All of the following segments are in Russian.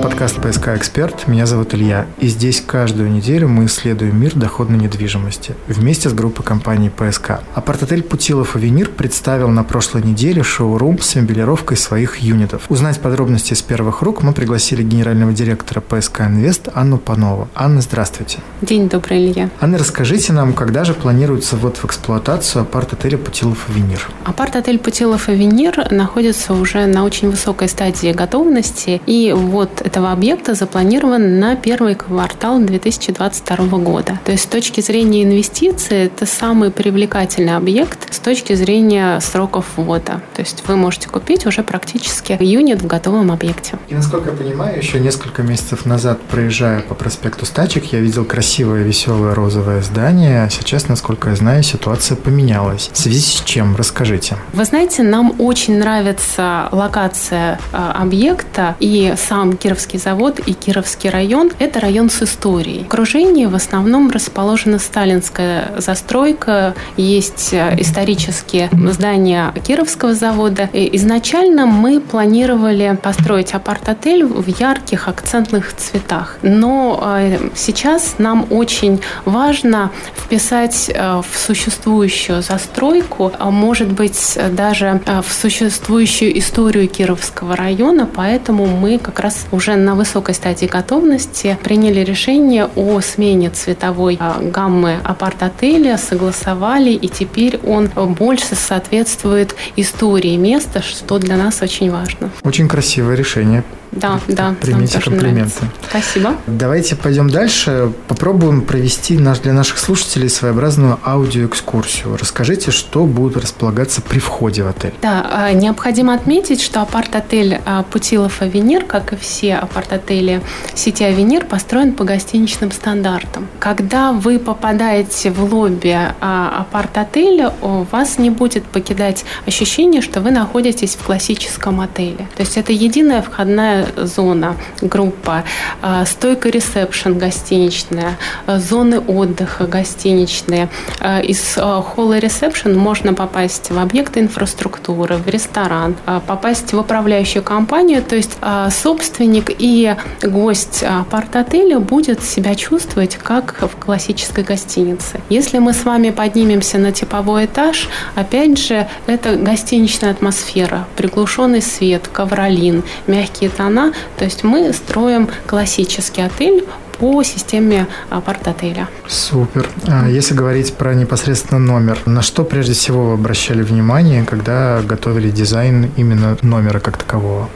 подкаст «ПСК Эксперт». Меня зовут Илья. И здесь каждую неделю мы исследуем мир доходной недвижимости вместе с группой компаний «ПСК». Апарт-отель «Путилов Авенир» представил на прошлой неделе шоу-рум с мебелировкой своих юнитов. Узнать подробности с первых рук мы пригласили генерального директора «ПСК Инвест» Анну Панову. Анна, здравствуйте. День добрый, Илья. Анна, расскажите нам, когда же планируется ввод в эксплуатацию апарт-отеля «Путилов Авенир»? Апарт-отель «Путилов Авенир» находится уже на очень высокой стадии готовности, и вот этого объекта запланирован на первый квартал 2022 года. То есть с точки зрения инвестиций это самый привлекательный объект с точки зрения сроков ввода. То есть вы можете купить уже практически юнит в готовом объекте. И насколько я понимаю, еще несколько месяцев назад, проезжая по проспекту Стачек, я видел красивое, веселое розовое здание. Сейчас, насколько я знаю, ситуация поменялась. В связи с чем? Расскажите. Вы знаете, нам очень нравится локация э, объекта и сам Кировский завод и Кировский район – это район с историей. В окружении в основном расположена сталинская застройка, есть э, исторические здания Кировского завода. И изначально мы планировали построить апарт-отель в ярких акцентных цветах. Но э, сейчас нам очень важно вписать э, в существующую застройку, а может быть, даже в существующую историю Кировского района, поэтому мы как раз уже на высокой стадии готовности приняли решение о смене цветовой а, гаммы апарт-отеля, согласовали, и теперь он больше соответствует истории места, что для нас очень важно. Очень красивое решение. Да, да. Примите комплименты. Спасибо. Давайте пойдем дальше. Попробуем провести наш, для наших слушателей своеобразную аудиоэкскурсию. Расскажите, что будет располагаться при входе в отель. Да, а, необходимо отметить, что апарт-отель а, Путилов Авенир, как и все апарт-отели сети Авенир, построен по гостиничным стандартам. Когда вы попадаете в лобби а, апарт-отеля, у вас не будет покидать ощущение, что вы находитесь в классическом отеле. То есть это единая входная зона, группа, а, стойка ресепшн гостиничная, а, зоны отдыха гостиничные. А, из холла ресепшн можно попасть в объекты инфраструктуры, в ресторан, попасть в управляющую компанию, то есть собственник и гость апарт-отеля будет себя чувствовать как в классической гостинице. Если мы с вами поднимемся на типовой этаж, опять же, это гостиничная атмосфера, приглушенный свет, ковролин, мягкие тона она. То есть мы строим классический отель по системе апарт-отеля. Супер. А если говорить про непосредственно номер, на что прежде всего вы обращали внимание, когда готовили дизайн именно номера как такового?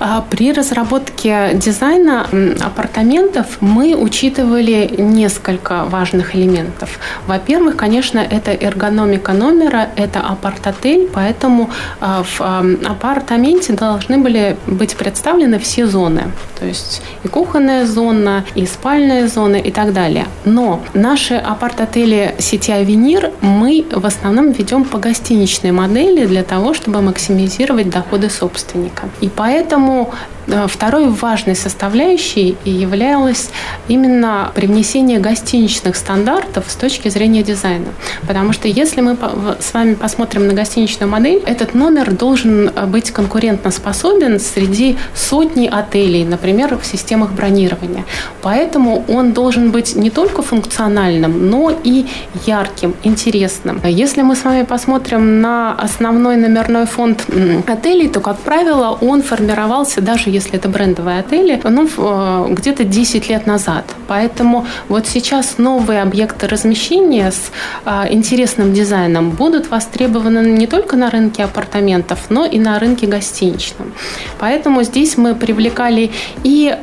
А при разработке дизайна апартаментов мы учитывали несколько важных элементов. Во-первых, конечно, это эргономика номера, это апарт-отель, поэтому а, в апартаменте должны были быть представлены все зоны. То есть и кухонная зона, и спальные зоны и так далее. Но наши апарт-отели сети Авенир мы в основном ведем по гостиничной модели для того, чтобы максимизировать доходы собственника. И поэтому Э, второй важной составляющей являлось именно привнесение гостиничных стандартов с точки зрения дизайна. Потому что если мы с вами посмотрим на гостиничную модель, этот номер должен э, быть конкурентоспособен среди сотни отелей, например, в системах бронирования. Поэтому он должен быть не только функциональным, но и ярким, интересным. Если мы с вами посмотрим на основной номерной фонд отелей, то, как правило, он формировался даже если это брендовые отели, ну, э, где-то 10 лет назад. Поэтому вот сейчас новые объекты размещения с а, интересным дизайном будут востребованы не только на рынке апартаментов, но и на рынке гостиничном. Поэтому здесь мы привлекали и,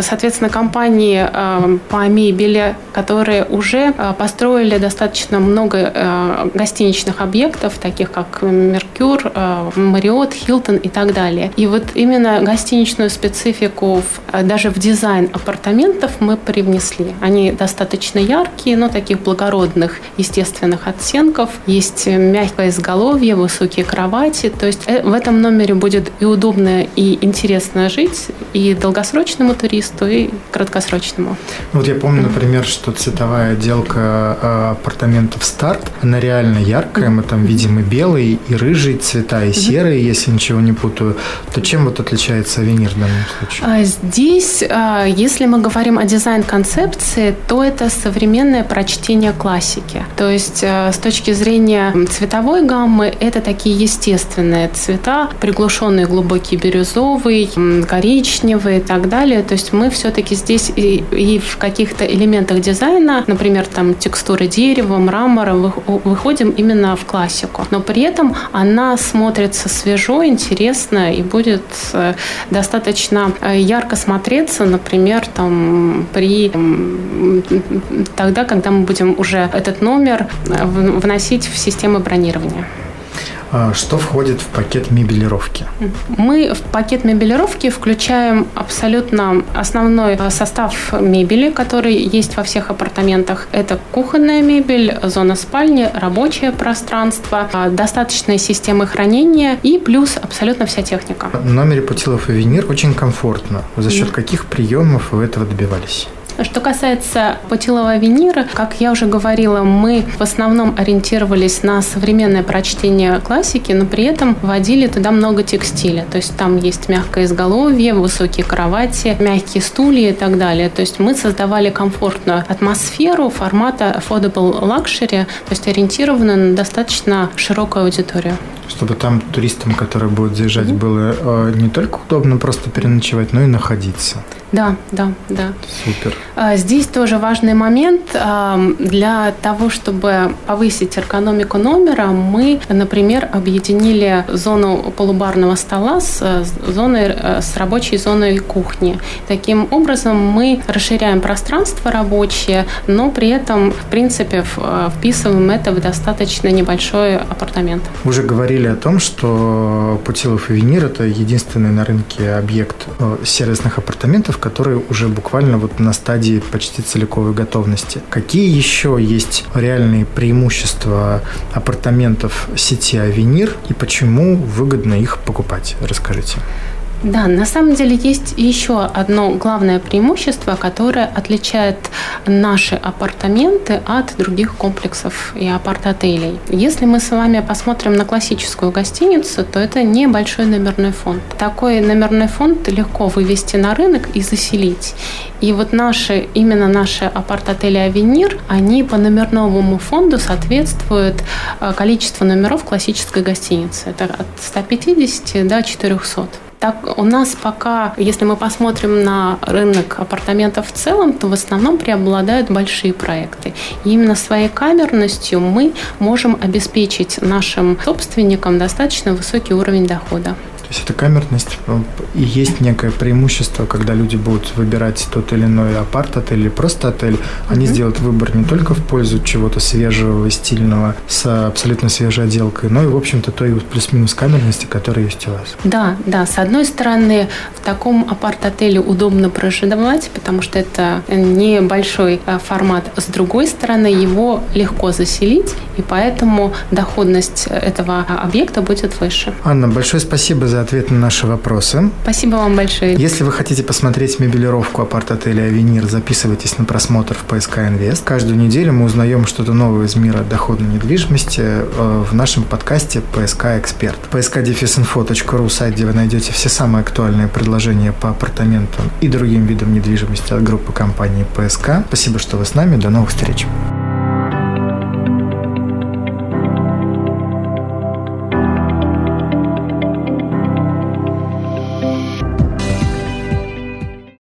соответственно, компании по мебели, которые уже построили достаточно много гостиничных объектов, таких как Меркюр, Мариот, Хилтон и так далее. И вот именно гостиничную специфику в, э, даже в дизайн апартаментов мы привнесли. Они достаточно яркие, но таких благородных, естественных оттенков. Есть мягкое изголовье, высокие кровати. То есть э, в этом номере будет и удобно, и интересно жить, и долгосрочному туристу, и краткосрочному. Ну, вот я помню, например, что цветовая отделка а, апартаментов «Старт», она реально яркая, мы там видим и белый, и рыжий цвета, и серые, если ничего не путаю. То чем вот отличается «Авенир» в данном случае? А здесь, а, если мы говорим о дизайн-концепции, то это современное прочтение классики. То есть с точки зрения цветовой гаммы, это такие естественные цвета, приглушенный глубокий бирюзовый, коричневый и так далее. То есть мы все-таки здесь и, и в каких-то элементах дизайна, например, там текстуры дерева, мрамора, выходим именно в классику. Но при этом она смотрится свежо, интересно и будет э, достаточно э, ярко смотреться, например, там при тогда, когда мы будем уже этот номер э, вносить в систему бронирования. А что входит в пакет мебелировки? Мы в пакет мебелировки включаем абсолютно основной э, состав мебели, который есть во всех апартаментах. Это кухонная мебель, зона спальни, рабочее пространство, э, достаточные системы хранения и плюс абсолютно вся техника. В номере Путилов и Венир очень комфортно. За счет каких приемов вы этого добивались? Что касается путилового винира, как я уже говорила, мы в основном ориентировались на современное прочтение классики, но при этом вводили туда много текстиля. То есть там есть мягкое изголовье, высокие кровати, мягкие стулья и так далее. То есть мы создавали комфортную атмосферу формата affordable luxury, то есть ориентированную на достаточно широкую аудиторию чтобы там туристам, которые будут заезжать, mm-hmm. было э, не только удобно просто переночевать, но и находиться. Да, да, да. Супер. А, здесь тоже важный момент. А, для того, чтобы повысить эргономику номера, мы, например, объединили зону полубарного стола с зоной, э, с рабочей зоной кухни. Таким образом, мы расширяем пространство рабочее, но при этом, в принципе, э, вписываем это в достаточно небольшой апартамент. Уже говорили о том, что Путилов и Венир – это единственный на рынке объект э, сервисных апартаментов, который уже буквально вот на стадии почти целиковой готовности. Какие еще есть реальные преимущества апартаментов сети Авенир и почему выгодно их покупать? Расскажите. Да, на самом деле есть еще одно главное преимущество, которое отличает наши апартаменты от других комплексов и апарт-отелей. Если мы с вами посмотрим на классическую гостиницу, то это небольшой номерной фонд. Такой номерной фонд легко вывести на рынок и заселить. И вот наши, именно наши апарт-отели «Авенир», они по номерному фонду соответствуют э, количеству номеров классической гостиницы. Это от 150 до 400. Так, у нас пока, если мы посмотрим на рынок апартаментов в целом, то в основном преобладают большие проекты. И именно своей камерностью мы можем обеспечить нашим собственникам достаточно высокий уровень дохода. Есть эта камерность э, и есть некое преимущество, когда люди будут выбирать тот или иной апарт-отель или просто отель, они mm-hmm. сделают выбор не только в пользу чего-то свежего и стильного с абсолютно свежей отделкой, но и, в общем-то, той плюс-минус камерности, которая есть у вас. Да, да. С одной стороны, в таком апарт-отеле удобно проживать, потому что это небольшой э, формат. С другой стороны, его легко заселить, и поэтому доходность этого объекта будет выше. Анна, большое спасибо за ответ на наши вопросы. Спасибо вам большое. Если вы хотите посмотреть мебелировку апарт-отеля «Авенир», записывайтесь на просмотр в ПСК Инвест. Каждую неделю мы узнаем что-то новое из мира доходной недвижимости э, в нашем подкасте «ПСК Эксперт». psk-info.ru сайт, где вы найдете все самые актуальные предложения по апартаментам и другим видам недвижимости от группы компании «ПСК». Спасибо, что вы с нами. До новых встреч.